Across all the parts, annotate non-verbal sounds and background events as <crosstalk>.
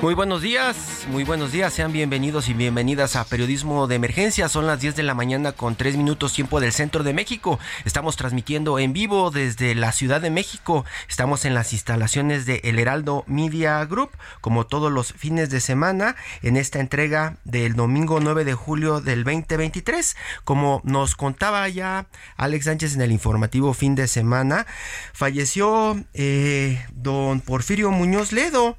Muy buenos días, muy buenos días, sean bienvenidos y bienvenidas a Periodismo de Emergencia. Son las 10 de la mañana con 3 minutos tiempo del centro de México. Estamos transmitiendo en vivo desde la Ciudad de México. Estamos en las instalaciones de El Heraldo Media Group, como todos los fines de semana, en esta entrega del domingo 9 de julio del 2023. Como nos contaba ya Alex Sánchez en el informativo fin de semana, falleció eh, don Porfirio Muñoz Ledo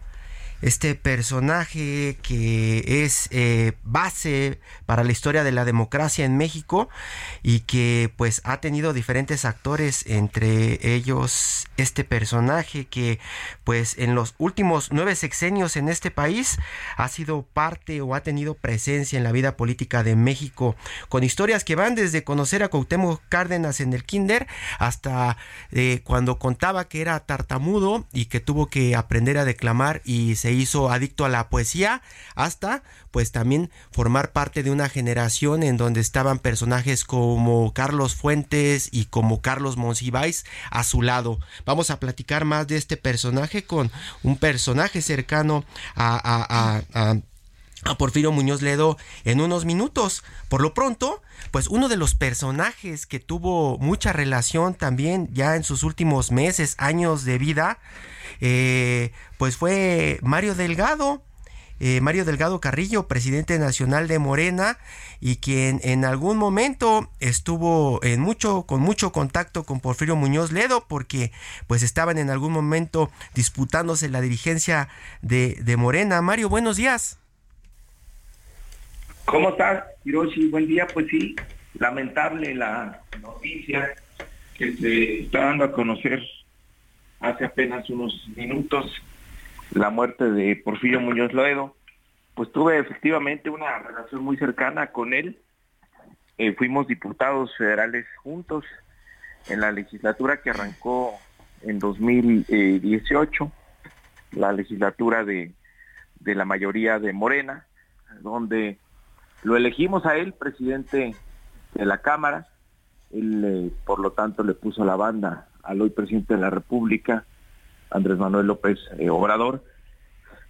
este personaje que es eh, base para la historia de la democracia en México y que pues ha tenido diferentes actores entre ellos este personaje que pues en los últimos nueve sexenios en este país ha sido parte o ha tenido presencia en la vida política de México con historias que van desde conocer a Cuauhtémoc Cárdenas en el kinder hasta eh, cuando contaba que era tartamudo y que tuvo que aprender a declamar y se hizo adicto a la poesía hasta pues también formar parte de una generación en donde estaban personajes como Carlos Fuentes y como Carlos Monsiváis a su lado. Vamos a platicar más de este personaje con un personaje cercano a, a, a Porfirio Muñoz Ledo en unos minutos. Por lo pronto, pues uno de los personajes que tuvo mucha relación también ya en sus últimos meses, años de vida, eh, pues fue Mario Delgado. Eh, Mario Delgado Carrillo, presidente nacional de Morena, y quien en algún momento estuvo en mucho, con mucho contacto con Porfirio Muñoz Ledo, porque pues estaban en algún momento disputándose la dirigencia de, de Morena. Mario, buenos días. ¿Cómo estás, Hiroshi? Buen día. Pues sí, lamentable la noticia que se está dando a conocer hace apenas unos minutos la muerte de Porfirio Muñoz Loedo. Pues tuve efectivamente una relación muy cercana con él. Eh, fuimos diputados federales juntos en la legislatura que arrancó en 2018, la legislatura de, de la mayoría de Morena, donde lo elegimos a él presidente de la Cámara. Él, eh, por lo tanto, le puso la banda al hoy presidente de la República, Andrés Manuel López eh, Obrador.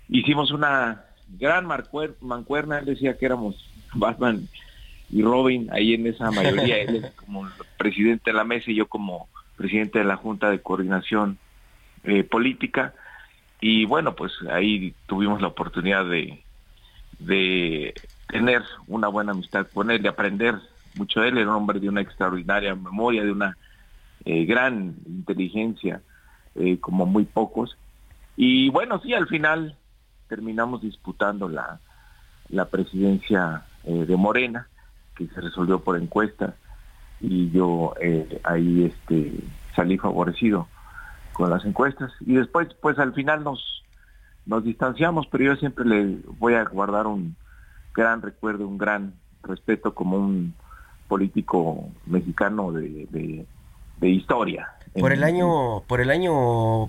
Hicimos una gran mancuerna, él decía que éramos Batman y Robin ahí en esa mayoría, él <laughs> como presidente de la mesa y yo como presidente de la Junta de Coordinación eh, Política. Y bueno, pues ahí tuvimos la oportunidad de, de tener una buena amistad con él, de aprender mucho de él, era un hombre de una extraordinaria memoria, de una eh, gran inteligencia, eh, como muy pocos. Y bueno, sí, al final terminamos disputando la, presidencia eh, de Morena, que se resolvió por encuesta, y yo ahí este, salí favorecido con las encuestas. Y después, pues al final nos, nos distanciamos, pero yo siempre le voy a guardar un gran recuerdo, un gran respeto como un político mexicano de historia, por el año, por el año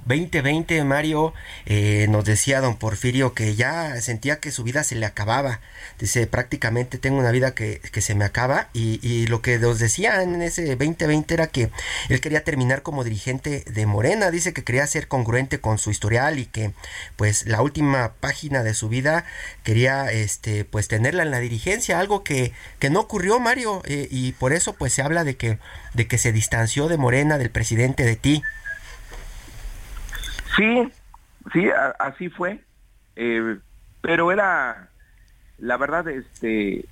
2020, Mario, eh, nos decía don Porfirio que ya sentía que su vida se le acababa. Dice, prácticamente tengo una vida que, que se me acaba. Y, y, lo que nos decía en ese 2020 era que él quería terminar como dirigente de Morena. Dice que quería ser congruente con su historial y que pues la última página de su vida quería este pues tenerla en la dirigencia. Algo que, que no ocurrió, Mario. Eh, y por eso pues se habla de que, de que se distanció de Morena, del presidente de ti. Sí, sí, así fue. Eh, pero era, la verdad, este,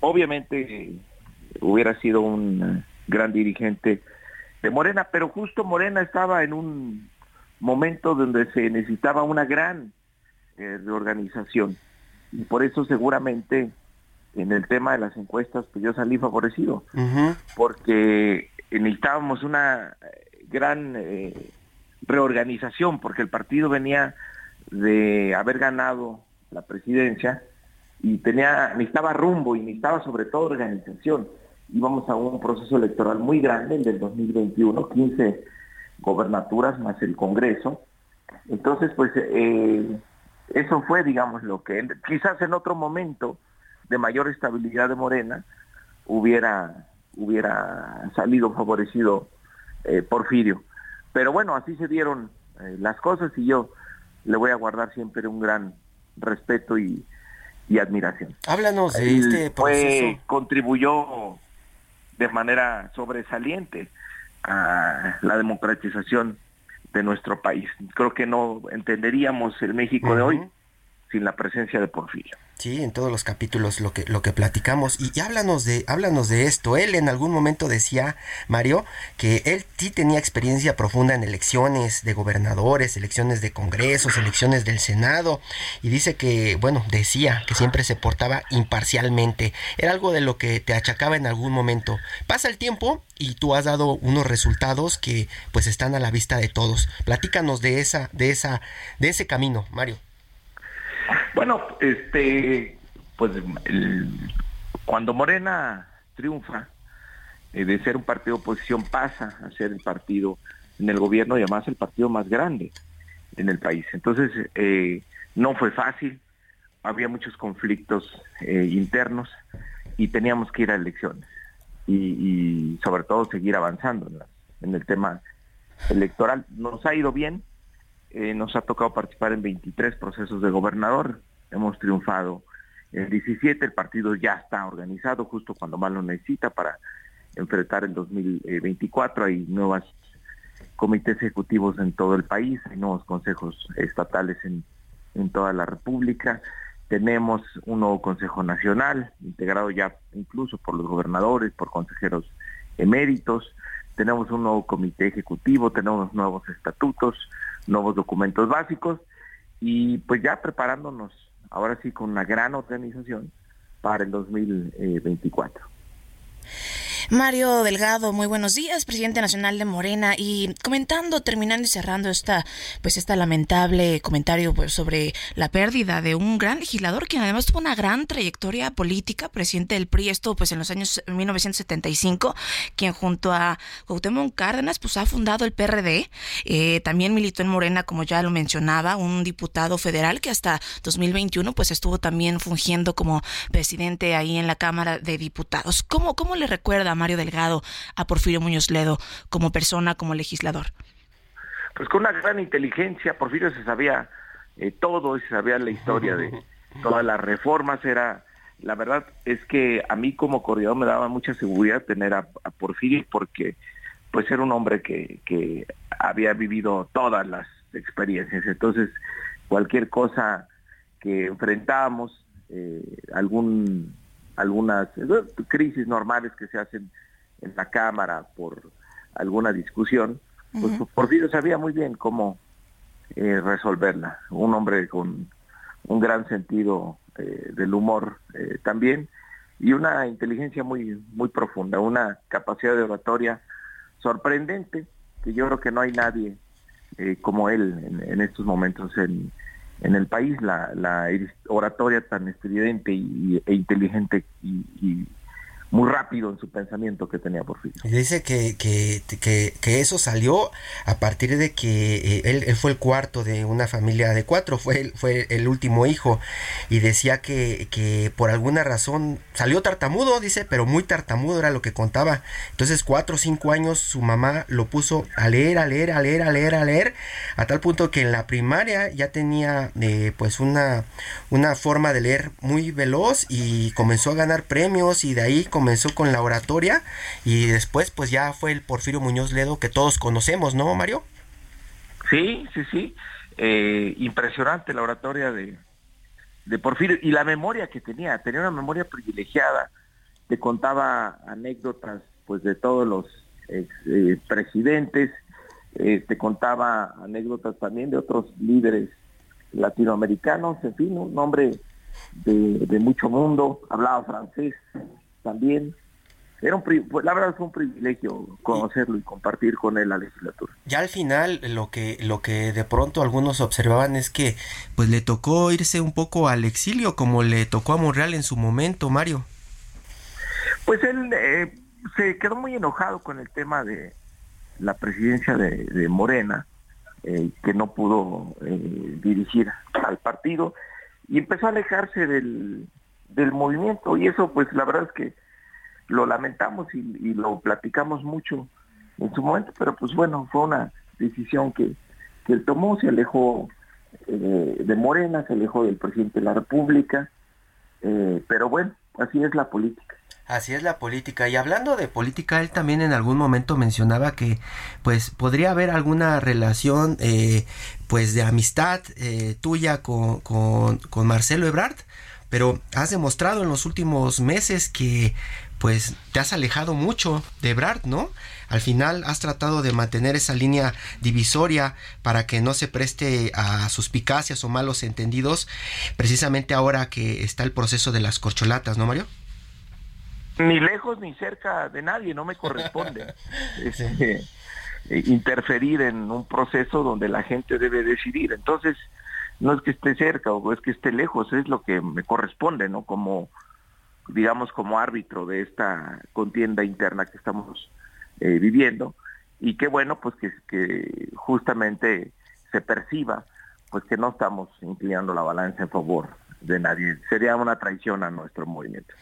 obviamente hubiera sido un gran dirigente de Morena, pero justo Morena estaba en un momento donde se necesitaba una gran eh, reorganización y por eso seguramente en el tema de las encuestas pues yo salí favorecido porque necesitábamos una gran eh, reorganización porque el partido venía de haber ganado la presidencia y tenía necesitaba rumbo y necesitaba sobre todo organización íbamos a un proceso electoral muy grande, el del 2021, 15 gobernaturas más el Congreso. Entonces, pues eh, eso fue, digamos, lo que quizás en otro momento de mayor estabilidad de Morena hubiera, hubiera salido favorecido eh, Porfirio. Pero bueno, así se dieron eh, las cosas y yo le voy a guardar siempre un gran respeto y, admiración. Háblanos de este proceso. contribuyó de manera sobresaliente a la democratización de nuestro país. Creo que no entenderíamos el México de hoy sin la presencia de Porfirio. Sí, en todos los capítulos lo que lo que platicamos y, háblanos de háblanos de esto. Él en algún momento decía, Mario, que él sí tenía experiencia profunda en elecciones de gobernadores, elecciones de congresos, elecciones del Senado y dice que, bueno, decía que siempre se portaba imparcialmente. Era algo de lo que te achacaba en algún momento. Pasa el tiempo y tú has dado unos resultados que pues están a la vista de todos. Platícanos de esa de esa de ese camino, Mario. Bueno, este, pues cuando Morena triunfa, eh, de ser un partido de oposición pasa a ser el partido en el gobierno y además el partido más grande en el país. Entonces, eh, no fue fácil, había muchos conflictos eh, internos y teníamos que ir a elecciones y, sobre todo seguir avanzando en el tema electoral. Nos ha ido bien, eh, nos ha tocado participar en 23 procesos de gobernador, hemos triunfado en 17, el partido ya está organizado justo cuando más lo necesita para enfrentar el 2024, hay nuevos comités ejecutivos en todo el país, hay nuevos consejos estatales en, en toda la República, tenemos un nuevo Consejo Nacional, integrado ya incluso por los gobernadores, por consejeros eméritos, tenemos un nuevo comité ejecutivo, tenemos nuevos estatutos, nuevos documentos básicos y pues ya preparándonos ahora sí con una gran organización para el 2024. Mario Delgado, muy buenos días, presidente nacional de Morena y comentando, terminando y cerrando esta pues esta lamentable comentario pues, sobre la pérdida de un gran legislador que además tuvo una gran trayectoria política, presidente del PRI, esto pues en los años 1975, quien junto a Cuauhtémoc Cárdenas pues ha fundado el PRD, eh, también militó en Morena como ya lo mencionaba, un diputado federal que hasta 2021 pues estuvo también fungiendo como presidente ahí en la Cámara de Diputados. ¿Cómo, cómo le recuerda Mario Delgado a Porfirio Muñoz Ledo como persona, como legislador? Pues con una gran inteligencia, Porfirio se sabía eh, todo, se sabía la historia de <laughs> todas las reformas, era, la verdad es que a mí como coordinador me daba mucha seguridad tener a, Porfirio porque pues era un hombre que, que había vivido todas las experiencias, entonces cualquier cosa que enfrentábamos, eh, algún algunas eh, crisis normales que se hacen en la Cámara por alguna discusión, pues Porfirio sabía muy bien cómo eh, resolverla. Un hombre con un gran sentido eh, del humor también y una inteligencia muy, muy profunda, una capacidad de oratoria sorprendente, que yo creo que no hay nadie como él en estos momentos en, en el país la, la oratoria tan estridente y, e inteligente y, muy rápido en su pensamiento que tenía Porfirio. Dice que, que, que, eso salió a partir de que eh, él, fue el cuarto de una familia de cuatro, fue, fue el último hijo, y decía que, que por alguna razón salió tartamudo, dice, pero muy tartamudo era lo que contaba. Entonces, cuatro o cinco años su mamá lo puso a leer, a leer, a leer, a leer, a leer, a tal punto que en la primaria ya tenía eh, pues una, una forma de leer muy veloz y comenzó a ganar premios y de ahí comenzó con la oratoria y después pues ya fue el Porfirio Muñoz Ledo que todos conocemos, ¿no, Mario? Sí, sí, sí. Eh, impresionante la oratoria de, de Porfirio y la memoria que tenía, tenía una memoria privilegiada. te contaba anécdotas pues de todos los eh, presidentes, eh, te contaba anécdotas también de otros líderes latinoamericanos, en fin, un hombre de, mucho mundo, hablaba francés también. Era un, pues, la verdad fue un privilegio conocerlo y compartir con él la legislatura. Ya al final lo que lo que de pronto algunos observaban es que pues le tocó irse un poco al exilio como le tocó a Monreal en su momento, Mario. Pues él eh, se quedó muy enojado con el tema de la presidencia de, Morena, eh, que no pudo eh, dirigir al partido y empezó a alejarse del, movimiento y eso pues la verdad es que lo lamentamos y, lo platicamos mucho en su momento, pero pues bueno, fue una decisión que, que él tomó, se alejó de Morena, se alejó del presidente de la República, pero bueno, así es la política. Así es la política. Y hablando de política, él también en algún momento mencionaba que pues podría haber alguna relación eh, pues de amistad eh, tuya con, con, Marcelo Ebrard. Pero has demostrado en los últimos meses que pues te has alejado mucho de Ebrard, ¿no? Al final has tratado de mantener esa línea divisoria para que no se preste a suspicacias o malos entendidos, precisamente ahora que está el proceso de las corcholatas, ¿no, Mario? ni lejos ni cerca de nadie, no me corresponde <laughs> este, interferir en un proceso donde la gente debe decidir. Entonces, no es que esté cerca o es que esté lejos, es lo que me corresponde, ¿no? Como, digamos, como árbitro de esta contienda interna que estamos eh, viviendo. Y qué bueno, pues que, que justamente se perciba, pues que no estamos inclinando la balanza en favor de nadie. Sería una traición a nuestro movimiento.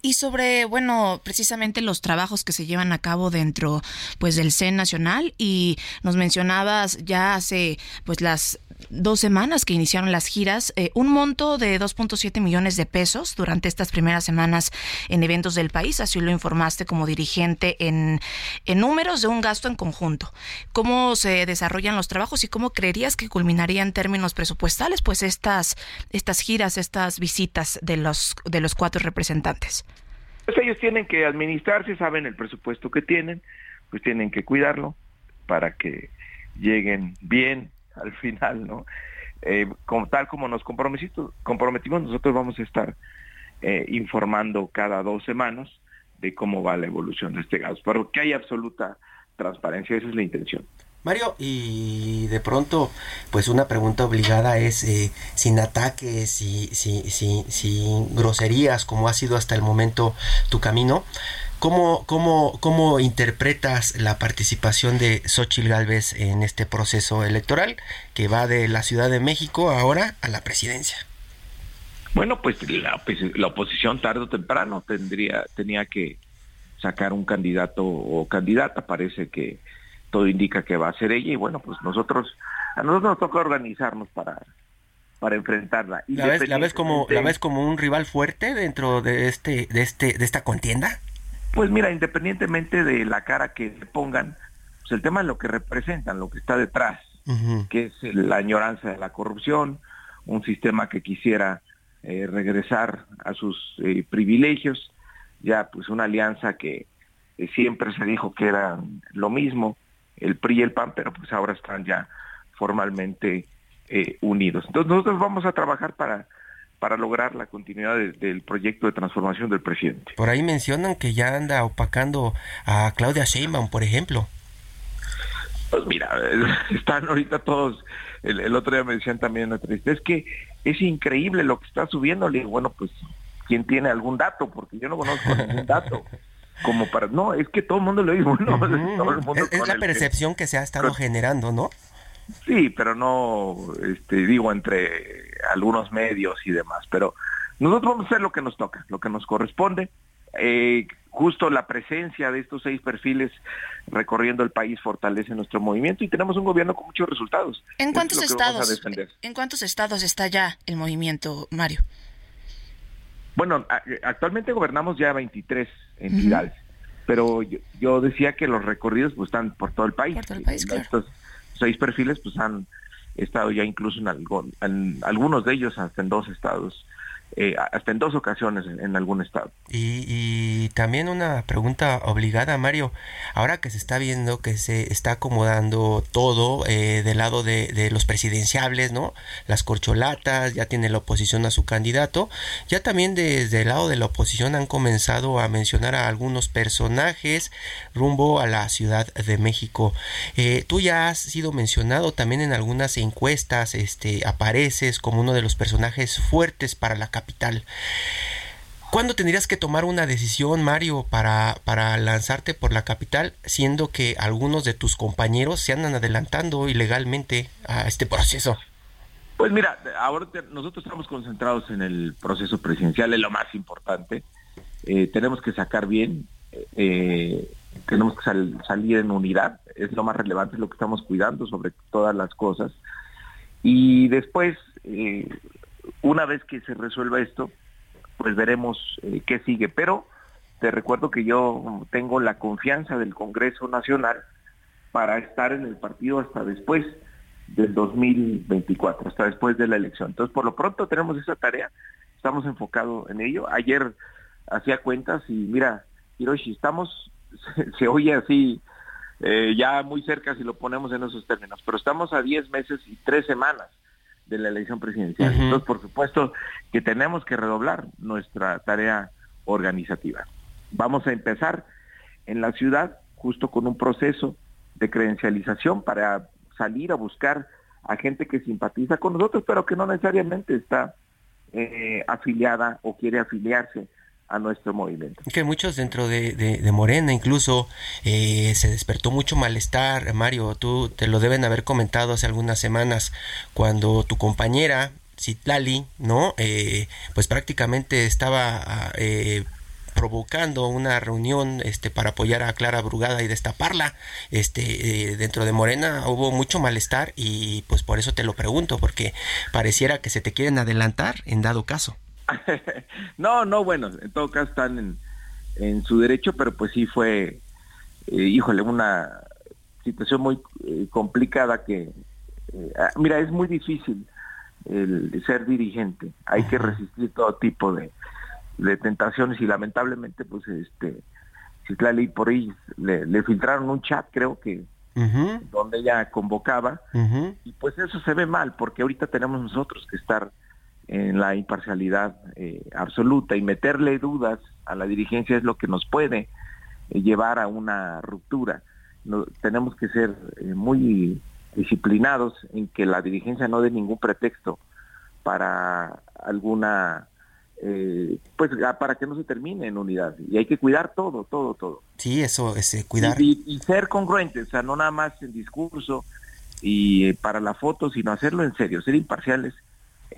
Y sobre, bueno, precisamente los trabajos que se llevan a cabo dentro, pues, del CEN nacional y nos mencionabas ya hace, pues, las dos semanas que iniciaron las giras, eh, un monto de 2.7 millones de pesos durante estas primeras semanas en eventos del país, así lo informaste como dirigente en, en números de un gasto en conjunto. ¿Cómo se desarrollan los trabajos y cómo creerías que culminaría en términos presupuestales, pues estas, estas giras, estas visitas de los, de los cuatro representantes? Pues ellos tienen que administrarse, saben el presupuesto que tienen, pues tienen que cuidarlo para que lleguen bien al final, ¿no? Eh, como, tal como nos comprometimos, nosotros vamos a estar eh, informando cada dos semanas de cómo va la evolución de este gas, pero que hay absoluta transparencia, esa es la intención. Mario, y de pronto, pues una pregunta obligada es, eh, sin ataques, sin, sin groserías, como ha sido hasta el momento tu camino, ¿Cómo, cómo, ¿Cómo interpretas la participación de Xochitl Gálvez en este proceso electoral que va de la Ciudad de México ahora a la presidencia? Bueno, pues la, pues, oposición tarde o temprano tendría, tenía que sacar un candidato o candidata. Parece que todo indica que va a ser ella y bueno, pues nosotros, a nosotros nos toca organizarnos para, para enfrentarla. ¿La ves, la ves como, la ves como un rival fuerte dentro de este, de este, de esta contienda? Pues mira, independientemente de la cara que le pongan, pues el tema es lo que representan, lo que está detrás, que es la añoranza de la corrupción, un sistema que quisiera eh, regresar a sus eh, privilegios, ya pues una alianza que eh, siempre se dijo que era lo mismo, el PRI y el PAN, pero pues ahora están ya formalmente unidos. Entonces nosotros vamos a trabajar para para lograr la continuidad del proyecto de transformación del presidente. Por ahí mencionan que ya anda opacando a Claudia Sheinbaum, por ejemplo. Pues mira, <laughs> están ahorita todos, el, otro día me decían también la es que es increíble lo que está subiendo. Le digo, bueno, pues, ¿quién tiene algún dato? Porque yo no conozco ningún dato. Como para, no, es que todo el mundo lo dijo, <laughs> ¿no? es, la percepción que se ha estado generando, ¿no? Sí, pero no, este, digo, entre algunos medios y demás. Pero nosotros vamos a hacer lo que nos toca, lo que nos corresponde. Eh, justo la presencia de estos seis perfiles recorriendo el país fortalece nuestro movimiento y tenemos un gobierno con muchos resultados. ¿En cuántos estados? ¿En cuántos estados está ya el movimiento, Mario? Bueno, actualmente gobernamos ya 23 entidades, pero yo, decía que los recorridos pues, están por todo el país. Por todo el país, claro seis perfiles pues han estado ya incluso en, algo, en algunos de ellos hasta en dos estados eh, hasta en dos ocasiones en, algún estado. Y, también una pregunta obligada, Mario. Ahora que se está viendo que se está acomodando todo eh, del lado de, los presidenciables, ¿no? Las corcholatas, ya tiene la oposición a su candidato. Ya también desde el lado de la oposición han comenzado a mencionar a algunos personajes rumbo a la Ciudad de México. Eh, tú ya has sido mencionado también en algunas encuestas, este, apareces como uno de los personajes fuertes para la capital ¿Cuándo tendrías que tomar una decisión, Mario, para, para lanzarte por la capital, siendo que algunos de tus compañeros se andan adelantando ilegalmente a este proceso? Pues mira, ahora nosotros estamos concentrados en el proceso presidencial, es lo más importante. Eh, tenemos que sacar bien, eh, tenemos que salir en unidad, es lo más relevante, es lo que estamos cuidando sobre todas las cosas. Y después, eh, una vez que se resuelva esto, pues veremos eh, qué sigue. Pero te recuerdo que yo tengo la confianza del Congreso Nacional para estar en el partido hasta después del 2024, hasta después de la elección. Entonces, por lo pronto tenemos esa tarea, estamos enfocados en ello. Ayer hacía cuentas y mira, Hiroshi, estamos, <laughs> se, oye así, eh, ya muy cerca si lo ponemos en esos términos, pero estamos a 10 meses y 3 semanas de la elección presidencial. Entonces, por supuesto que tenemos que redoblar nuestra tarea organizativa. Vamos a empezar en la ciudad justo con un proceso de credencialización para salir a buscar a gente que simpatiza con nosotros, pero que no necesariamente está eh, afiliada o quiere afiliarse a nuestro movimiento. Que muchos dentro de, Morena incluso eh, se despertó mucho malestar, Mario, tú te lo deben haber comentado hace algunas semanas cuando tu compañera Citlali, ¿no? Eh, pues prácticamente estaba eh, provocando una reunión este para apoyar a Clara Brugada y destaparla este dentro de Morena hubo mucho malestar y pues por eso te lo pregunto porque pareciera que se te quieren adelantar en dado caso no, no, bueno, en todo caso están en, su derecho, pero pues sí fue, eh, híjole, una situación muy eh, complicada que, eh, ah, mira, es muy difícil el ser dirigente, hay que resistir todo tipo de, tentaciones y lamentablemente pues este, Citlali por ahí le, filtraron un chat, creo que donde ella convocaba y pues eso se ve mal porque ahorita tenemos nosotros que estar en la imparcialidad eh, absoluta y meterle dudas a la dirigencia es lo que nos puede eh, llevar a una ruptura. No, tenemos que ser eh, muy disciplinados en que la dirigencia no dé ningún pretexto para alguna pues para que no se termine en unidad. Y hay que cuidar todo todo todo. Sí eso es cuidar. Y, y, ser congruentes o sea no nada más en discurso y para la foto sino hacerlo en serio ser imparciales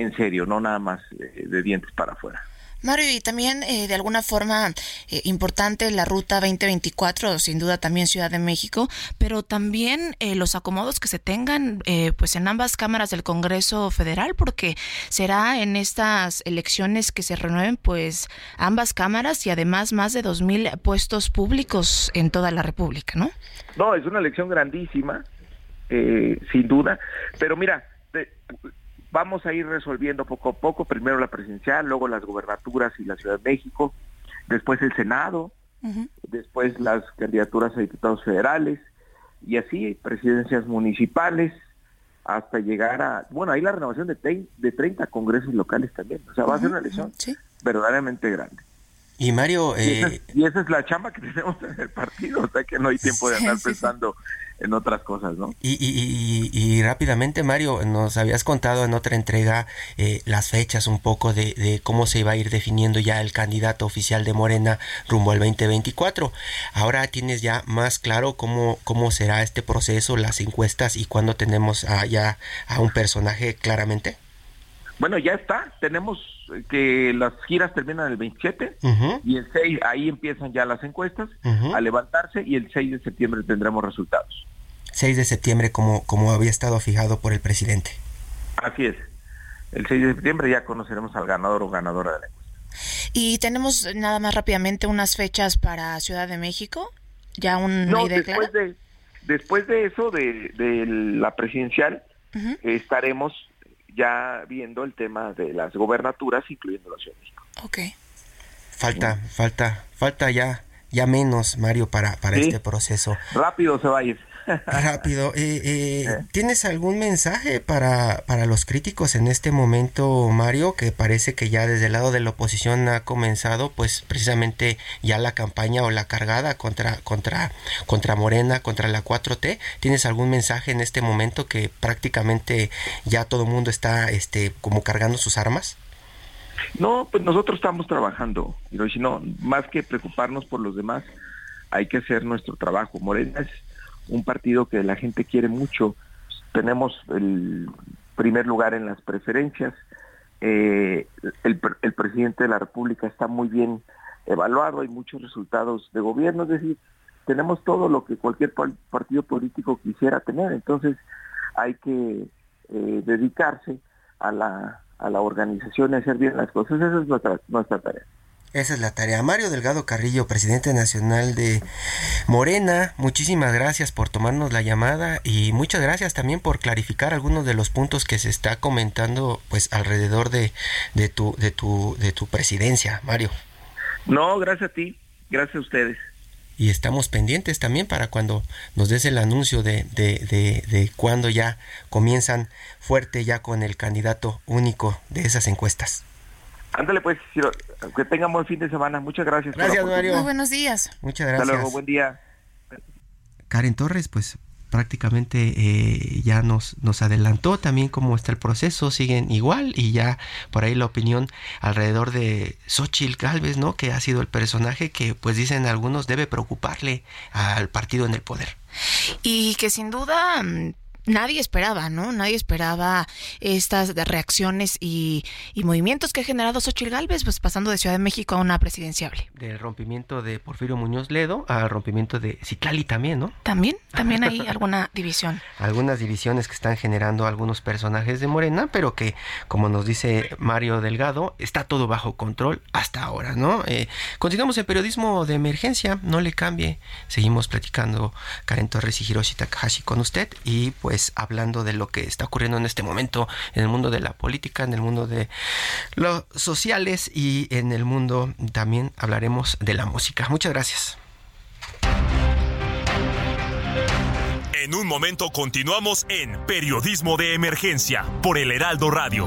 en serio, no nada más eh, de dientes para afuera. Mario, y también eh, de alguna forma eh, importante la ruta 2024, sin duda también Ciudad de México, pero también los acomodos que se tengan pues en ambas cámaras del Congreso Federal, porque será en estas elecciones que se renueven pues ambas cámaras y además más de 2.000 puestos públicos en toda la República, ¿no? No, es una elección grandísima, sin duda, pero mira, vamos a ir resolviendo poco a poco, primero la presidencial, luego las gubernaturas y la Ciudad de México, después el Senado, después las candidaturas a diputados federales y así presidencias municipales hasta llegar a, bueno, ahí la renovación de, de 30 congresos locales también, o sea, va a ser una elección verdaderamente grande. Y Mario... Eh, y, esa es, la chamba que <laughs> tenemos en el partido, o sea que no hay tiempo de andar pensando en otras cosas, ¿no? Y, y, y, rápidamente, Mario, nos habías contado en otra entrega eh, las fechas un poco de, de, cómo se iba a ir definiendo ya el candidato oficial de Morena rumbo al 2024. Ahora tienes ya más claro cómo, cómo será este proceso, las encuestas y cuándo tenemos ya a un personaje claramente. Bueno, ya está. Tenemos que las giras terminan el 27 y el 6, ahí empiezan ya las encuestas a levantarse y el 6 de septiembre tendremos resultados. 6 de septiembre como, como había estado fijado por el presidente. Así es. El 6 de septiembre ya conoceremos al ganador o ganadora de la encuesta. Y tenemos nada más rápidamente unas fechas para Ciudad de México. Ya un no, después de después de eso de, la presidencial estaremos ya viendo el tema de las gobernaturas, incluyendo la Ciudad de México. Ok. Falta, falta, falta ya, ya menos, Mario, para, para este proceso. Rápido se va a ir. Rápido. Eh, eh, ¿Tienes algún mensaje para, para los críticos en este momento, Mario? Que parece que ya desde el lado de la oposición ha comenzado, pues precisamente ya la campaña o la cargada contra, contra, contra Morena, contra la 4T. ¿Tienes algún mensaje en este momento que prácticamente ya todo el mundo está este, como cargando sus armas? No, pues nosotros estamos trabajando, y no, más que preocuparnos por los demás, hay que hacer nuestro trabajo. Morena es un partido que la gente quiere mucho. Tenemos el primer lugar en las preferencias. Eh, el, presidente de la República está muy bien evaluado, hay muchos resultados de gobierno, es decir, tenemos todo lo que cualquier partido político quisiera tener, entonces hay que eh, dedicarse a la, a la organización y hacer bien las cosas, esa es nuestra, nuestra tarea. Esa es la tarea. Mario Delgado Carrillo, presidente nacional de Morena, muchísimas gracias por tomarnos la llamada y muchas gracias también por clarificar algunos de los puntos que se está comentando pues alrededor de, de tu de tu de tu presidencia, Mario. No, gracias a ti, gracias a ustedes. Y estamos pendientes también para cuando nos des el anuncio de, de, de, de cuando ya comienzan fuerte ya con el candidato único de esas encuestas. Ándale pues, que tengamos buen fin de semana. Muchas gracias. Gracias, Mario. Muy buenos días. Muchas gracias. Hasta luego, buen día. Karen Torres, pues prácticamente eh, ya nos, nos adelantó también cómo está el proceso, siguen igual y ya por ahí la opinión alrededor de Xochitl Galvez, ¿no? Que ha sido el personaje que pues dicen algunos debe preocuparle al partido en el poder. Y que sin duda mm, nadie esperaba, ¿no? Nadie esperaba estas reacciones y, movimientos que ha generado Xochitl Gálvez, pues pasando de Ciudad de México a una presidenciable. Del rompimiento de Porfirio Muñoz Ledo al rompimiento de Citlali también, ¿no? También, también hay <laughs> alguna división. Algunas divisiones que están generando algunos personajes de Morena, pero que, como nos dice Mario Delgado, está todo bajo control hasta ahora, ¿no? Eh, continuamos en periodismo de emergencia, no le cambie. Seguimos platicando Karen Torres y Hiroshi Takahashi con usted y pues pues, hablando de lo que está ocurriendo en este momento en el mundo de la política, en el mundo de los sociales y en el mundo también hablaremos de la música. Muchas gracias. En un momento continuamos en Periodismo de Emergencia por el Heraldo Radio.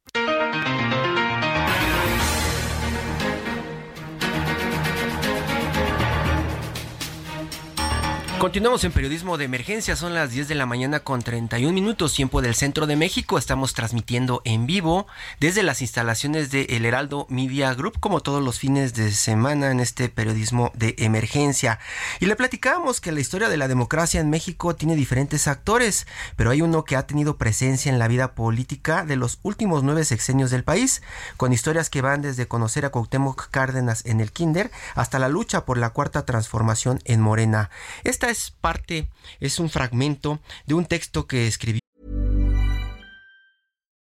Continuamos en periodismo de emergencia, son las 10 de la mañana con 31 minutos, tiempo del centro de México. Estamos transmitiendo en vivo desde las instalaciones de El Heraldo Media Group, como todos los fines de semana en este periodismo de emergencia. Y le platicábamos que la historia de la democracia en México tiene diferentes actores, pero hay uno que ha tenido presencia en la vida política de los últimos nueve sexenios del país, con historias que van desde conocer a Cuauhtémoc Cárdenas en el Kinder hasta la lucha por la cuarta transformación en Morena. Esta es parte, es un fragmento de un texto que escribí.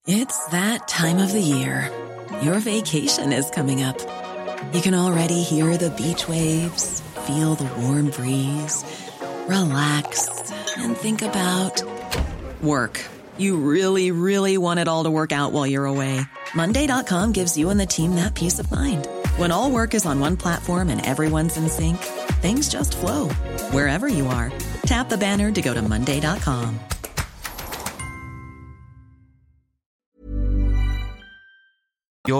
It's that time of the year. Your vacation is coming up. You can already hear the beach waves, feel the warm breeze, relax and think about work. You really, really want it all to work out while you're away. Monday.com gives you and the team that peace of mind. When all work is on one platform and everyone's in sync, things just flow wherever you are. Tap the banner to go to Monday.com.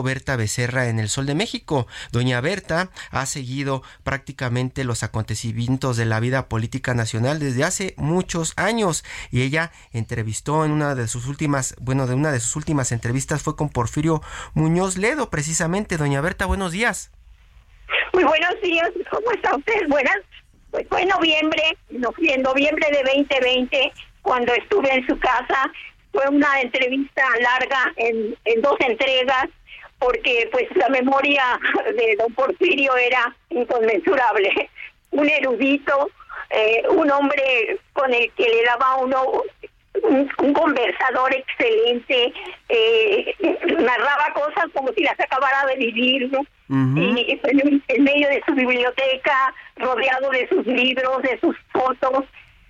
Berta Becerra en el Sol de México. Doña Berta ha seguido prácticamente los acontecimientos de la vida política nacional desde hace muchos años y ella entrevistó en una de sus últimas, bueno, de una de sus últimas entrevistas fue con Porfirio Muñoz Ledo, precisamente. Doña Berta, buenos días. Muy buenos días, ¿cómo está usted? Buenas. Pues fue en noviembre, en noviembre de 2020, cuando estuve en su casa. Fue una entrevista larga en, en dos entregas porque pues la memoria de don Porfirio era inconmensurable. Un erudito, eh, un hombre con el que le daba uno un, conversador excelente, eh, narraba cosas como si las acabara de vivir, y en, medio de su biblioteca, rodeado de sus libros, de sus fotos,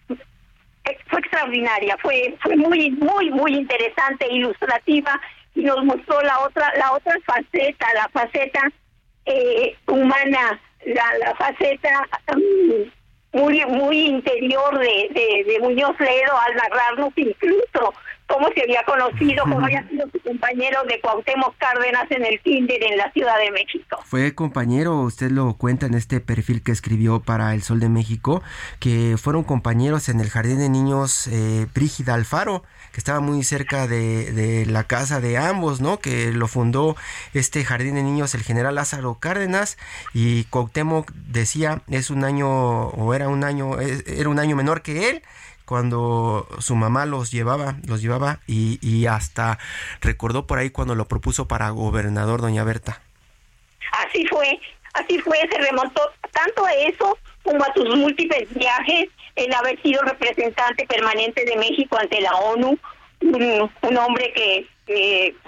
eh, fue extraordinaria, fue, fue muy, muy, muy interesante, ilustrativa y nos mostró la otra la otra faceta, la faceta eh, humana, la, la faceta um, muy muy interior de, de, de Muñoz Ledo al narrarnos incluso cómo se había conocido, cómo había sido su compañero de Cuauhtémoc Cárdenas en el Tinder en la Ciudad de México. Fue compañero, usted lo cuenta en este perfil que escribió para El Sol de México, que fueron compañeros en el Jardín de Niños eh, Brígida Alfaro, que estaba muy cerca de, de, la casa de ambos, ¿no? Que lo fundó este Jardín de Niños el general Lázaro Cárdenas y Cuauhtémoc decía es un año o era un año era un año menor que él cuando su mamá los llevaba, los llevaba y, y hasta recordó por ahí cuando lo propuso para gobernador, doña Berta. Así fue, así fue, se remontó tanto a eso como a sus múltiples viajes, el haber sido representante permanente de México ante la ONU, un, hombre que,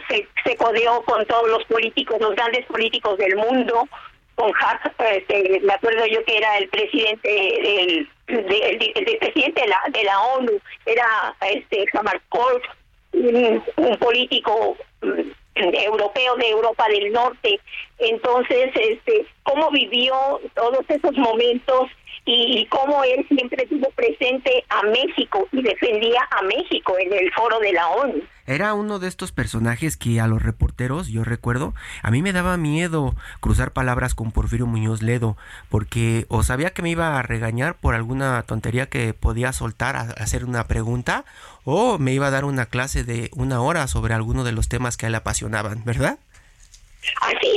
se, se, codeó con todos los políticos, los grandes políticos del mundo, con Hart, este, me acuerdo yo que era el presidente del el, presidente de la, de la ONU, era este Hamarkov, un, un político mm, europeo de Europa del Norte. Entonces, este, cómo vivió todos esos momentos y, cómo él siempre tuvo presente a México y defendía a México en el foro de la ONU. Era uno de estos personajes que a los reporteros, yo recuerdo, a mí me daba miedo cruzar palabras con Porfirio Muñoz Ledo, porque o sabía que me iba a regañar por alguna tontería que podía soltar a hacer una pregunta, o me iba a dar una clase de una hora sobre alguno de los temas que a él apasionaban, ¿verdad? Así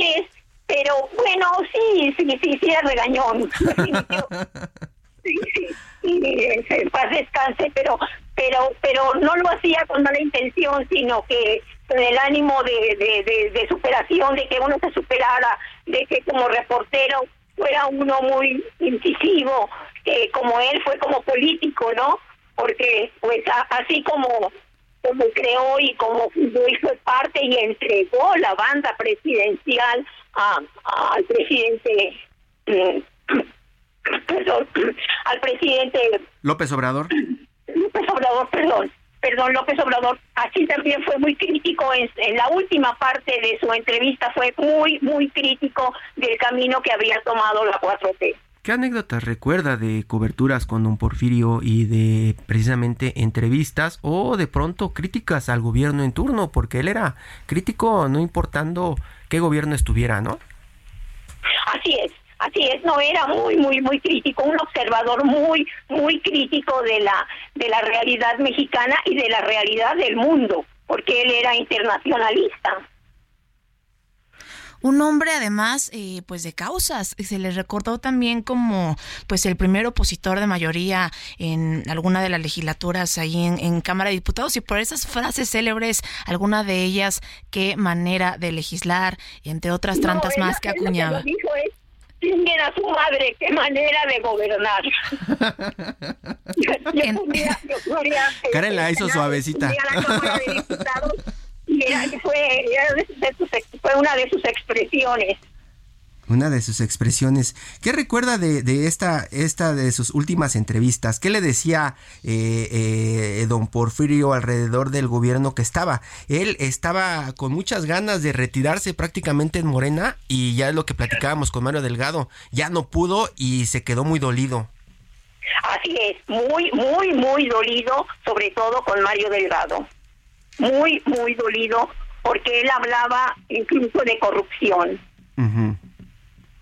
pero bueno, sí, sí, sí, sí, regañón. <laughs> sí, sí, sí, paz descanse, pero, pero, pero no lo hacía con mala intención, sino que con el ánimo de, de, de, superación, de que uno se superara, de que como reportero fuera uno muy incisivo, eh, como él fue como político, ¿no? Porque pues así como como creó y como fue parte y entregó la banda presidencial al presidente, mm, <clears throat> perdón, <clears throat> al presidente López Obrador. López Obrador, perdón, perdón, López Obrador, así también fue muy crítico en, en, la última parte de su entrevista, fue muy, muy crítico del camino que había tomado la 4T. ¿Qué anécdotas recuerda de coberturas con don Porfirio y de precisamente entrevistas o de pronto críticas al gobierno en turno? Porque él era crítico no importando qué gobierno estuviera, ¿no? Así es, así es, no era muy muy muy crítico, un observador muy muy crítico de la de la realidad mexicana y de la realidad del mundo, porque él era internacionalista un hombre además eh, pues de causas se le recordó también como pues el primer opositor de mayoría en alguna de las legislaturas ahí en, Cámara de Diputados y por esas frases célebres alguna de ellas qué manera de legislar entre otras tantas más que acuñaba chinguen a su madre, qué manera de gobernar. <laughs> Karen la hizo suavecita fue, fue una de sus expresiones una de sus expresiones. ¿Qué recuerda de, de, esta, esta de sus últimas entrevistas? ¿Qué le decía eh, eh, don Porfirio alrededor del gobierno que estaba? Él estaba con muchas ganas de retirarse prácticamente en Morena y ya es lo que platicábamos con Mario Delgado. Ya no pudo y se quedó muy dolido. Así es, muy, muy, muy dolido, sobre todo con Mario Delgado muy, muy dolido porque él hablaba incluso de corrupción.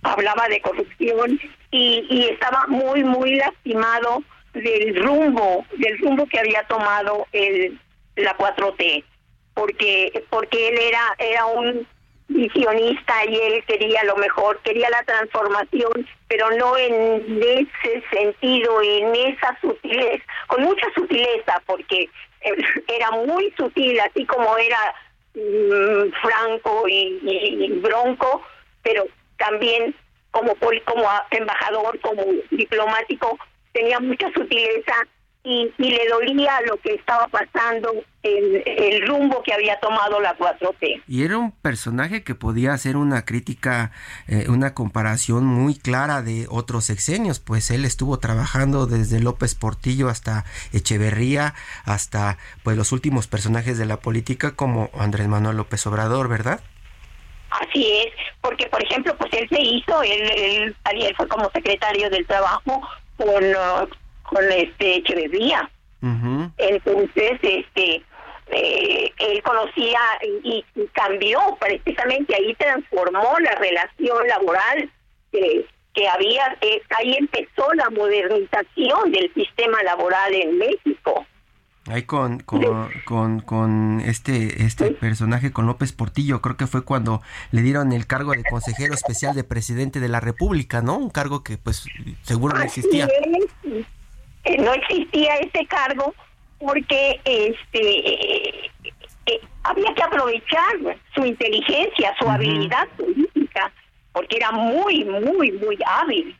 Hablaba de corrupción y, y estaba muy, muy lastimado del rumbo, del rumbo que había tomado el, la 4T, porque, porque él era, era un visionista y él quería lo mejor, quería la transformación, pero no en ese sentido, en esa sutileza, con mucha sutileza, porque era muy sutil, así como era mm, franco y, bronco, pero también como como embajador, como diplomático, tenía mucha sutileza y, le dolía lo que estaba pasando, el, el rumbo que había tomado la 4T. Y era un personaje que podía hacer una crítica, eh, una comparación muy clara de otros sexenios, pues él estuvo trabajando desde López Portillo hasta Echeverría, hasta pues los últimos personajes de la política como Andrés Manuel López Obrador, ¿verdad? Así es, porque por ejemplo, pues él se hizo, él, él, fue como secretario del trabajo con, con este Echeverría. Entonces, este, eh, él conocía y, cambió precisamente ahí transformó la relación laboral que, que había, eh, ahí empezó la modernización del sistema laboral en México. Ahí con, con, con, este, este personaje, con López Portillo, creo que fue cuando le dieron el cargo de consejero especial de presidente de la República, ¿no? Un cargo que pues seguro no existía. Eh, no existía ese cargo porque este eh, había que aprovechar su inteligencia, su habilidad política, porque era muy, muy, muy hábil.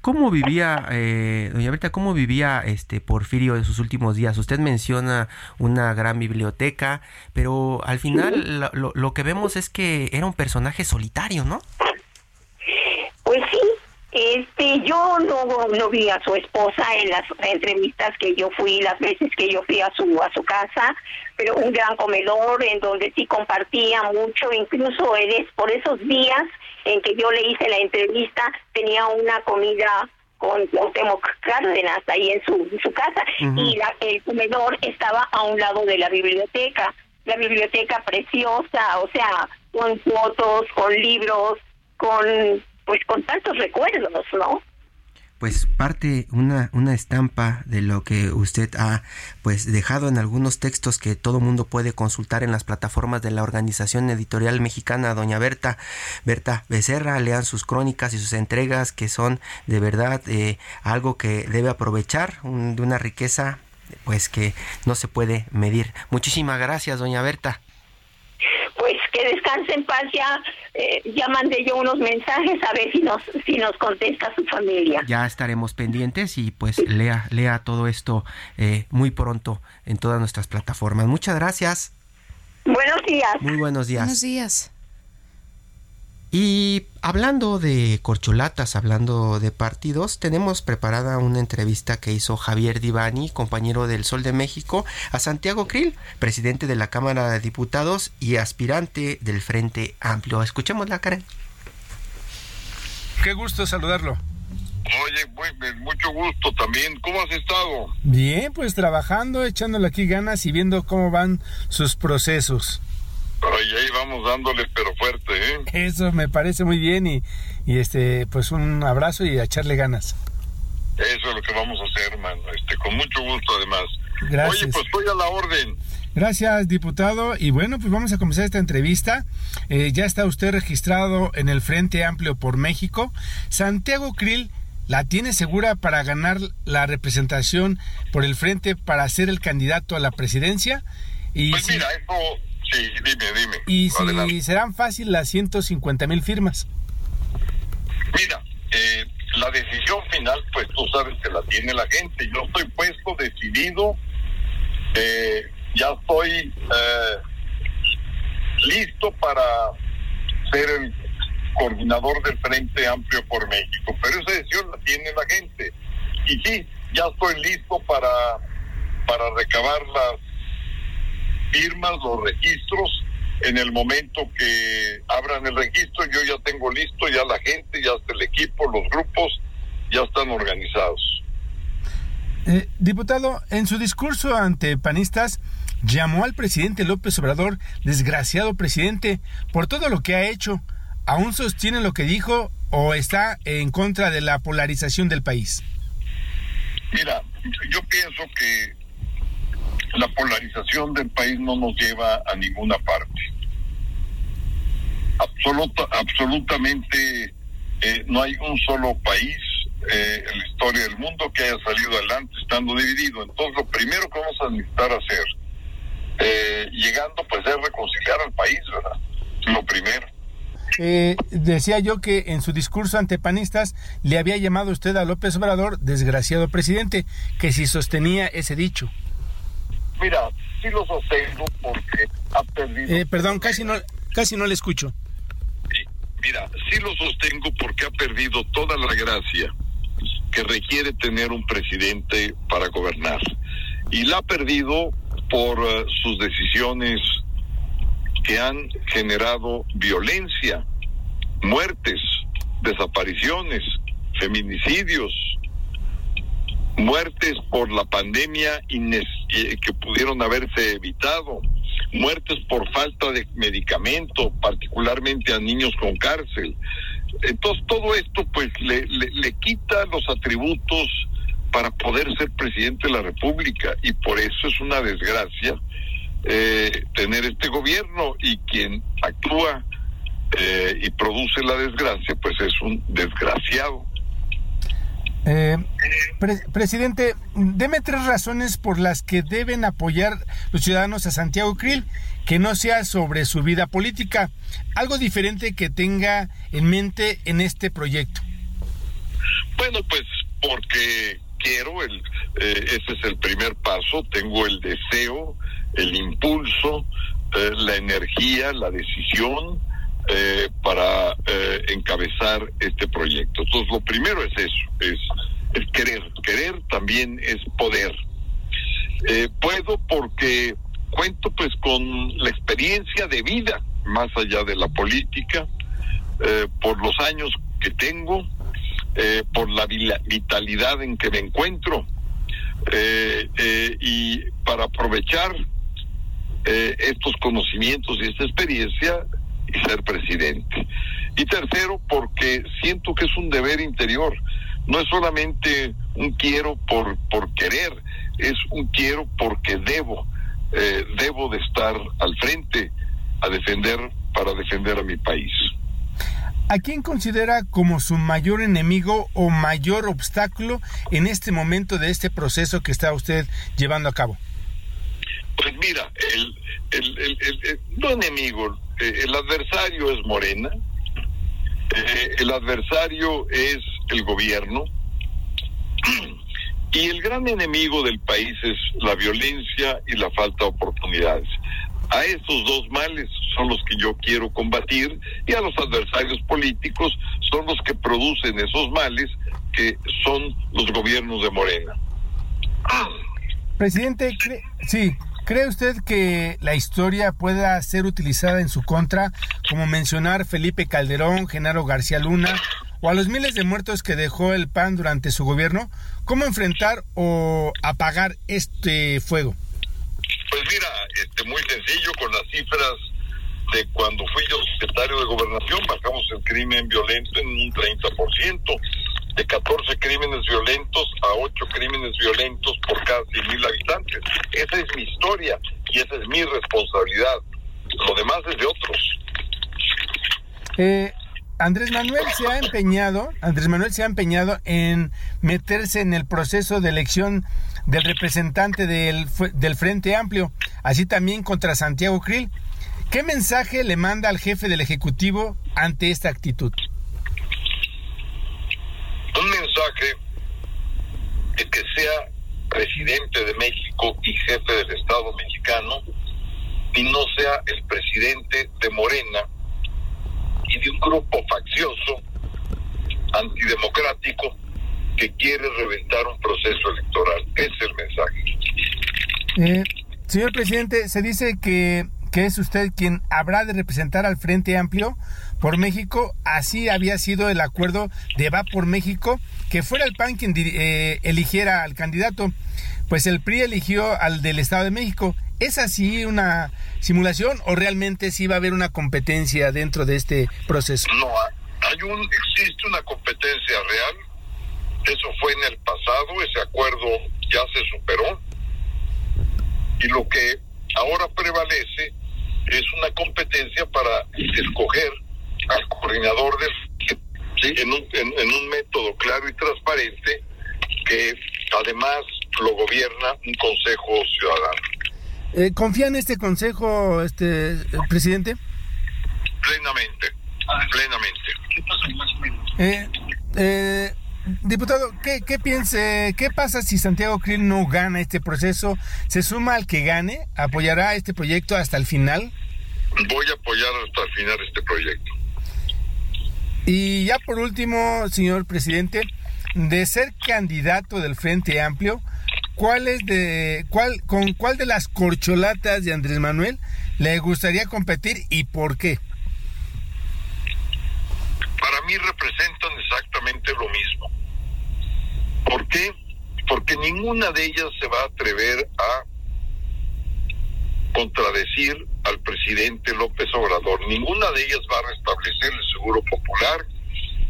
¿Cómo vivía, eh, doña Berta, cómo vivía este Porfirio en sus últimos días? Usted menciona una gran biblioteca, pero al final lo, lo, que vemos es que era un personaje solitario, ¿no? Este, yo no, no vi a su esposa en las entrevistas que yo fui, las veces que yo fui a su a su casa, pero un gran comedor en donde sí compartía mucho, incluso él por esos días en que yo le hice la entrevista tenía una comida con Cuauhtémoc Cárdenas ahí en su, su casa y la, el comedor estaba a un lado de la biblioteca, la biblioteca preciosa, o sea, con fotos, con libros, con pues con tantos recuerdos, ¿no? pues parte una, una estampa de lo que usted ha pues dejado en algunos textos que todo mundo puede consultar en las plataformas de la Organización Editorial Mexicana, doña Berta, Berta Becerra, lean sus crónicas y sus entregas que son de verdad eh, algo que debe aprovechar, de una riqueza pues que no se puede medir. Muchísimas gracias, doña Berta pues en paz ya eh, ya mandé yo unos mensajes a ver si nos si nos contesta su familia. Ya estaremos pendientes y pues lea lea todo esto eh, muy pronto en todas nuestras plataformas. Muchas gracias. Buenos días. Muy buenos días. Buenos días y hablando de corcholatas, hablando de partidos, tenemos preparada una entrevista que hizo Javier Divani, compañero del Sol de México, a Santiago Krill, presidente de la Cámara de Diputados y aspirante del Frente Amplio. Escuchémosla, Karen. Qué gusto saludarlo. Oye, muy, mucho gusto también. ¿Cómo has estado? Bien, pues trabajando, echándole aquí ganas y viendo cómo van sus procesos. Ay, ahí vamos dándole, pero fuerte, ¿eh? Eso me parece muy bien y, y este, pues un abrazo y a echarle ganas. Eso es lo que vamos a hacer, hermano. Este, con mucho gusto, además. Gracias. Oye, pues estoy a la orden. Gracias, diputado. Y bueno, pues vamos a comenzar esta entrevista. Eh, ya está usted registrado en el Frente Amplio por México. Santiago Krill la tiene segura para ganar la representación por el Frente para ser el candidato a la presidencia. Y pues mira, eso Sí, dime, dime. ¿Y si serán fácil las 150 mil firmas? Mira, eh, la decisión final, pues tú sabes que la tiene la gente. Yo estoy puesto, decidido, eh, ya estoy eh, listo para ser el coordinador del Frente Amplio por México. Pero esa decisión la tiene la gente. Y sí, ya estoy listo para, para recabar las firmas, los registros. En el momento que abran el registro, yo ya tengo listo, ya la gente, ya está el equipo, los grupos, ya están organizados. Eh, diputado, en su discurso ante panistas, llamó al presidente López Obrador desgraciado presidente por todo lo que ha hecho. ¿Aún sostiene lo que dijo o está en contra de la polarización del país? Mira, yo pienso que la polarización del país no nos lleva a ninguna parte. Absoluta, absolutamente eh, no hay un solo país eh, en la historia del mundo que haya salido adelante estando dividido. Entonces, lo primero que vamos a necesitar hacer, eh, llegando, pues es reconciliar al país, ¿verdad? Lo primero. Eh, decía yo que en su discurso ante panistas le había llamado usted a López Obrador desgraciado presidente, que si sostenía ese dicho. Mira, sí lo sostengo porque ha perdido. Eh, perdón, casi no, casi no le escucho. Mira, sí lo sostengo porque ha perdido toda la gracia que requiere tener un presidente para gobernar. Y la ha perdido por uh, sus decisiones que han generado violencia, muertes, desapariciones, feminicidios, muertes por la pandemia que pudieron haberse evitado, muertes por falta de medicamento, particularmente a niños con cárcel. Entonces todo esto pues le, le, le quita los atributos para poder ser presidente de la República y por eso es una desgracia eh, tener este gobierno y quien actúa eh, y produce la desgracia pues es un desgraciado. Eh, pre presidente, deme tres razones por las que deben apoyar los ciudadanos a Santiago Krill, que no sea sobre su vida política, algo diferente que tenga en mente en este proyecto. Bueno, pues porque quiero, el, eh, ese es el primer paso, tengo el deseo, el impulso, eh, la energía, la decisión eh, para eh, encabezar este proyecto. Entonces, lo primero es eso, es, es querer. Querer también es poder. Eh, puedo porque cuento pues con la experiencia de vida, más allá de la política, eh, por los años que tengo, por la vitalidad en que me encuentro y para aprovechar eh, estos conocimientos y esta experiencia y ser presidente. Y tercero, porque siento que es un deber interior, no es solamente un quiero por, por querer, es un quiero porque debo, eh, debo de estar al frente a defender, para defender a mi país. ¿A quién considera como su mayor enemigo o mayor obstáculo en este momento de este proceso que está usted llevando a cabo? Pues mira, el, el, el, el no enemigo, eh, el adversario es Morena, eh, el adversario es el gobierno <clears throat> y el gran enemigo del país es la violencia y la falta de oportunidades. A estos dos males son los que yo quiero combatir y a los adversarios políticos son los que producen esos males que son los gobiernos de Morena. <clears throat> Presidente, ¿cree, sí, ¿cree usted que la historia pueda ser utilizada en su contra, como mencionar Felipe Calderón, Genaro García Luna o a los miles de muertos que dejó el PAN durante su gobierno? ¿Cómo enfrentar o apagar este fuego? Pues mira, este, muy sencillo, con las cifras de cuando fui yo secretario de gobernación, bajamos el crimen violento en un 30%, de 14 crímenes violentos a 8 crímenes violentos por cada 100 mil habitantes. Esa es mi historia y esa es mi responsabilidad. Lo demás es de otros. Eh, Andrés Manuel se ha empeñado, Andrés Manuel se ha empeñado en meterse en el proceso de elección del representante del, del Frente Amplio, así también contra Santiago Krill. ¿Qué mensaje le manda al jefe del Ejecutivo ante esta actitud? Un mensaje de que sea presidente de México y jefe del Estado mexicano y no sea el presidente de Morena y de un grupo faccioso antidemocrático que quiere reventar un proceso electoral. Ese es el mensaje. Eh, señor presidente, se dice que, que es usted quien habrá de representar al Frente Amplio por México. Así había sido el acuerdo de Va por México, que fuera el PAN quien eh, eligiera al candidato. Pues el PRI eligió al del Estado de México. ¿Es así una simulación o realmente sí va a haber una competencia dentro de este proceso? No, hay un, existe una competencia real. Eso fue en el pasado, ese acuerdo ya se superó. Y lo que ahora prevalece es una competencia para escoger al coordinador del en, un, en un método claro y transparente que además lo gobierna un consejo ciudadano. Eh, ¿Confía en este consejo, este presidente? Plenamente, plenamente. Eh, eh, diputado, ¿qué, qué piense, qué pasa si Santiago Krill no gana este proceso? ¿Se suma al que gane? ¿Apoyará este proyecto hasta el final? Voy a apoyar hasta el final este proyecto. Y ya por último, señor presidente, de ser candidato del Frente Amplio, ¿cuál es de cuál con cuál de las corcholatas de Andrés Manuel le gustaría competir y por qué? Mí representan exactamente lo mismo. ¿Por qué? Porque ninguna de ellas se va a atrever a contradecir al presidente López Obrador. Ninguna de ellas va a restablecer el seguro popular,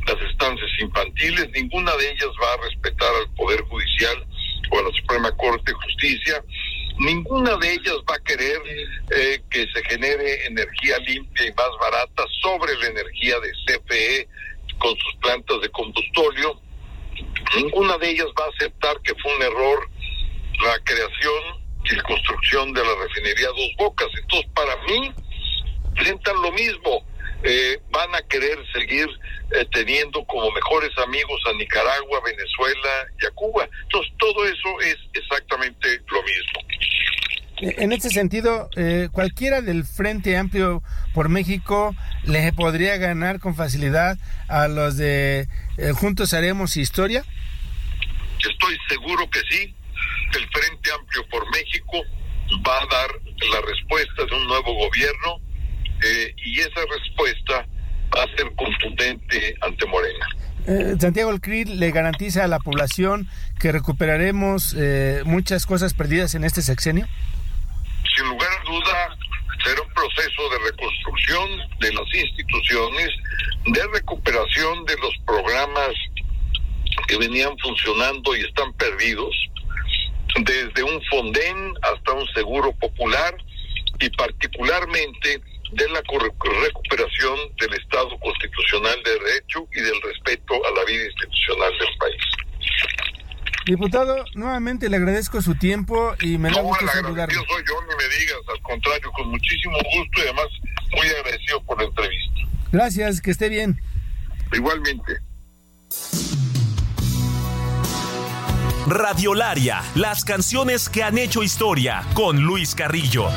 las estancias infantiles, ninguna de ellas va a respetar al Poder Judicial o a la Suprema Corte de Justicia, ninguna de ellas va a querer eh, que se genere energía limpia y más barata sobre la energía de CFE con sus plantas de combustorio, ninguna de ellas va a aceptar que fue un error la creación y la construcción de la refinería Dos Bocas. Entonces, para mí, presentan lo mismo. Eh, van a querer seguir eh, teniendo como mejores amigos a Nicaragua, Venezuela y a Cuba. Entonces, todo eso es exactamente lo mismo. En este sentido, eh, cualquiera del Frente Amplio por México le podría ganar con facilidad a los de Juntos Haremos Historia. Estoy seguro que sí. El Frente Amplio por México va a dar la respuesta de un nuevo gobierno eh, y esa respuesta va a ser contundente ante Morena. Eh, Santiago El le garantiza a la población que recuperaremos eh, muchas cosas perdidas en este sexenio. Sin lugar a duda, será un proceso de reconstrucción de las instituciones, de recuperación de los programas que venían funcionando y están perdidos, desde un Fonden hasta un seguro popular y particularmente de la recuperación del Estado constitucional de derecho y del respeto a la vida institucional del país. Diputado, nuevamente le agradezco su tiempo y me da gusto saludarlo. No, soy yo, ni me digas, al contrario, con muchísimo gusto y además muy agradecido por la entrevista. Gracias, que esté bien. Igualmente. Radiolaria, las canciones que han hecho historia con Luis Carrillo.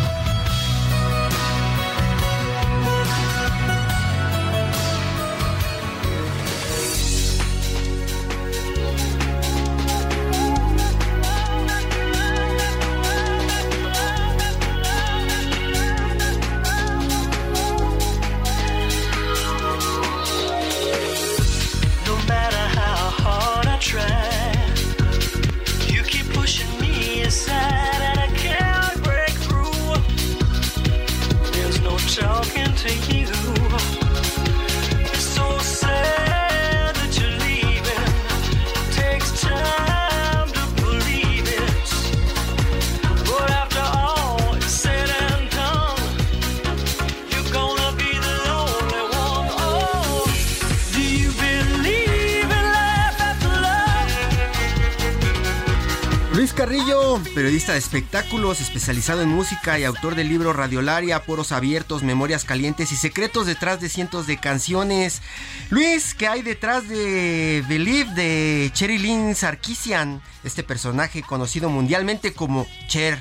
Periodista de espectáculos, especializado en música y autor del libro Radiolaria, Poros Abiertos, Memorias Calientes y Secretos detrás de cientos de canciones. Luis, ¿qué hay detrás de Believe de Cherry Lynn Sarkisian, este personaje conocido mundialmente como Cher?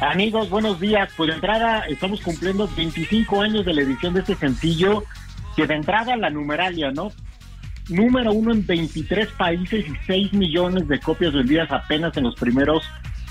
Amigos, buenos días. Pues de entrada estamos cumpliendo 25 años de la edición de este sencillo, que de entrada la numeralia, ¿no? Número uno en 23 países y 6 millones de copias vendidas apenas en los primeros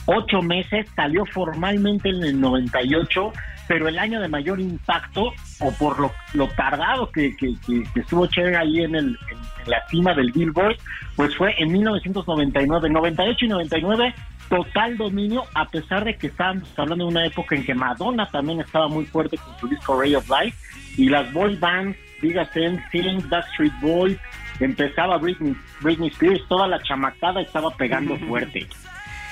ocho meses. Salió formalmente en el 98, pero el año de mayor impacto, o por lo, tardado que, que, estuvo Cher ahí en, el, en, la cima del Billboard, pues fue en 1999. 98 y 99 total dominio, a pesar de que estábamos hablando de una época en que Madonna también estaba muy fuerte con su disco Ray of Light, y las boy bands, dígase Sing, Backstreet Boys, empezaba Britney, Britney Spears, toda la chamacada estaba pegando fuerte.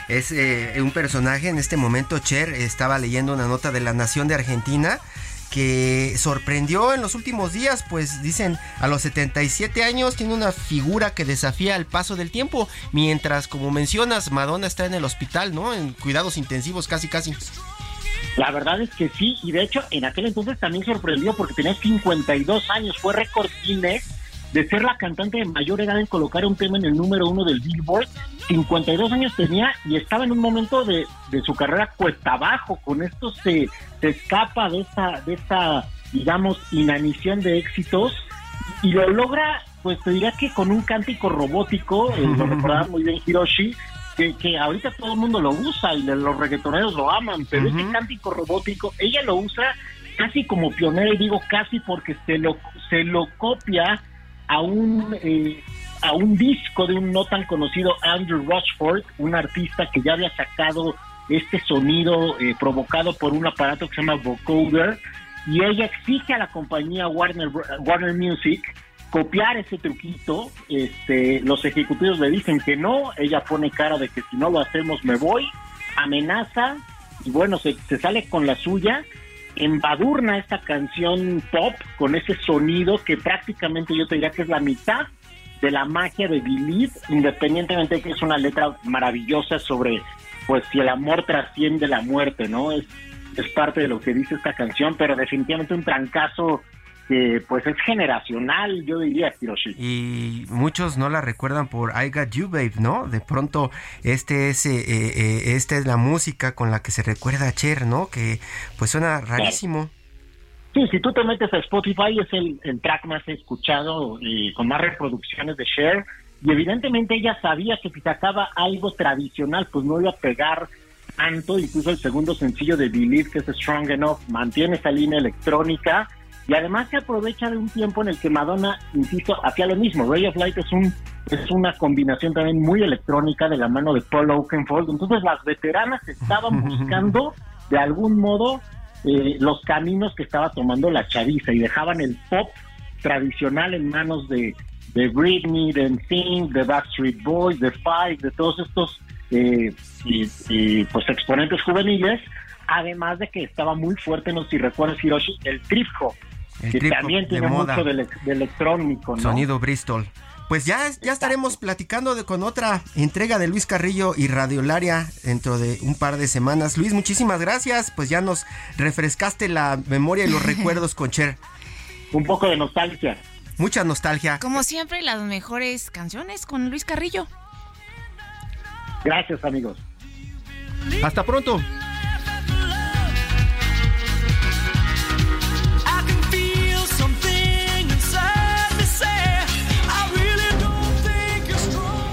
Es eh, un personaje en este momento, Cher, estaba leyendo una nota de La Nación de Argentina que sorprendió en los últimos días, pues dicen a los 77 años tiene una figura que desafía el paso del tiempo, mientras como mencionas Madonna está en el hospital, ¿no? En cuidados intensivos casi casi. La verdad es que sí, y de hecho en aquel entonces también sorprendió porque tenía 52 años, fue récord Guinness de ser la cantante de mayor edad en colocar un tema en el número uno del Billboard. 52 años tenía y estaba en un momento de, su carrera cuesta abajo. Con esto se, se escapa de esta, de esta, digamos, inanición de éxitos y lo logra, pues te diría que con un cántico robótico, eh, lo recordaba muy bien Hiroshi, que, que, ahorita todo el mundo lo usa y los reggaetoneros lo aman, pero ese cántico robótico, ella lo usa casi como pionera y digo casi porque se lo, se lo copia a un, eh, a un disco de un no tan conocido Andrew Rushford, un artista que ya había sacado este sonido eh, provocado por un aparato que se llama vocoder y ella exige a la compañía Warner, Warner Music copiar ese truquito, este, los ejecutivos le dicen que no, ella pone cara de que si no lo hacemos me voy, amenaza y bueno, se, se sale con la suya embadurna esta canción pop con ese sonido que prácticamente yo te diría que es la mitad de la magia de Believe, independientemente de que es una letra maravillosa sobre pues si el amor trasciende la muerte, ¿no? Es, es parte de lo que dice esta canción, pero definitivamente un trancazo que pues es generacional, yo diría, Hiroshi. Y muchos no la recuerdan por I Got You Babe, ¿no? De pronto este es, eh, eh, esta es la música con la que se recuerda a Cher, ¿no? Que pues suena rarísimo. Sí, si tú te metes a Spotify es el, el track más escuchado y con más reproducciones de Cher y evidentemente ella sabía que si sacaba algo tradicional pues no iba a pegar tanto, incluso el segundo sencillo de Believe que es Strong Enough mantiene esa línea electrónica y además se aprovecha de un tiempo en el que Madonna, insisto, hacía lo mismo. Ray of Light es un es una combinación también muy electrónica de la mano de Paul Oakenfold. Entonces las veteranas estaban <laughs> buscando de algún modo eh, los caminos que estaba tomando la chaviza y dejaban el pop tradicional en manos de, de Britney, de NSYNC, de Backstreet Boys, de Five, de todos estos eh, y, pues exponentes juveniles, además de que estaba muy fuerte, no sé si recuerdas Hiroshi, el trip hop que también tiene mucho de, electrónico, ¿no? Sonido Bristol. Pues ya, ya estaremos platicando de, con otra entrega de Luis Carrillo y Radiolaria dentro de un par de semanas. Luis, muchísimas gracias. Pues ya nos refrescaste la memoria y los <laughs> recuerdos con Cher. Un poco de nostalgia. Mucha nostalgia. Como siempre, las mejores canciones con Luis Carrillo. Gracias, amigos. Hasta pronto.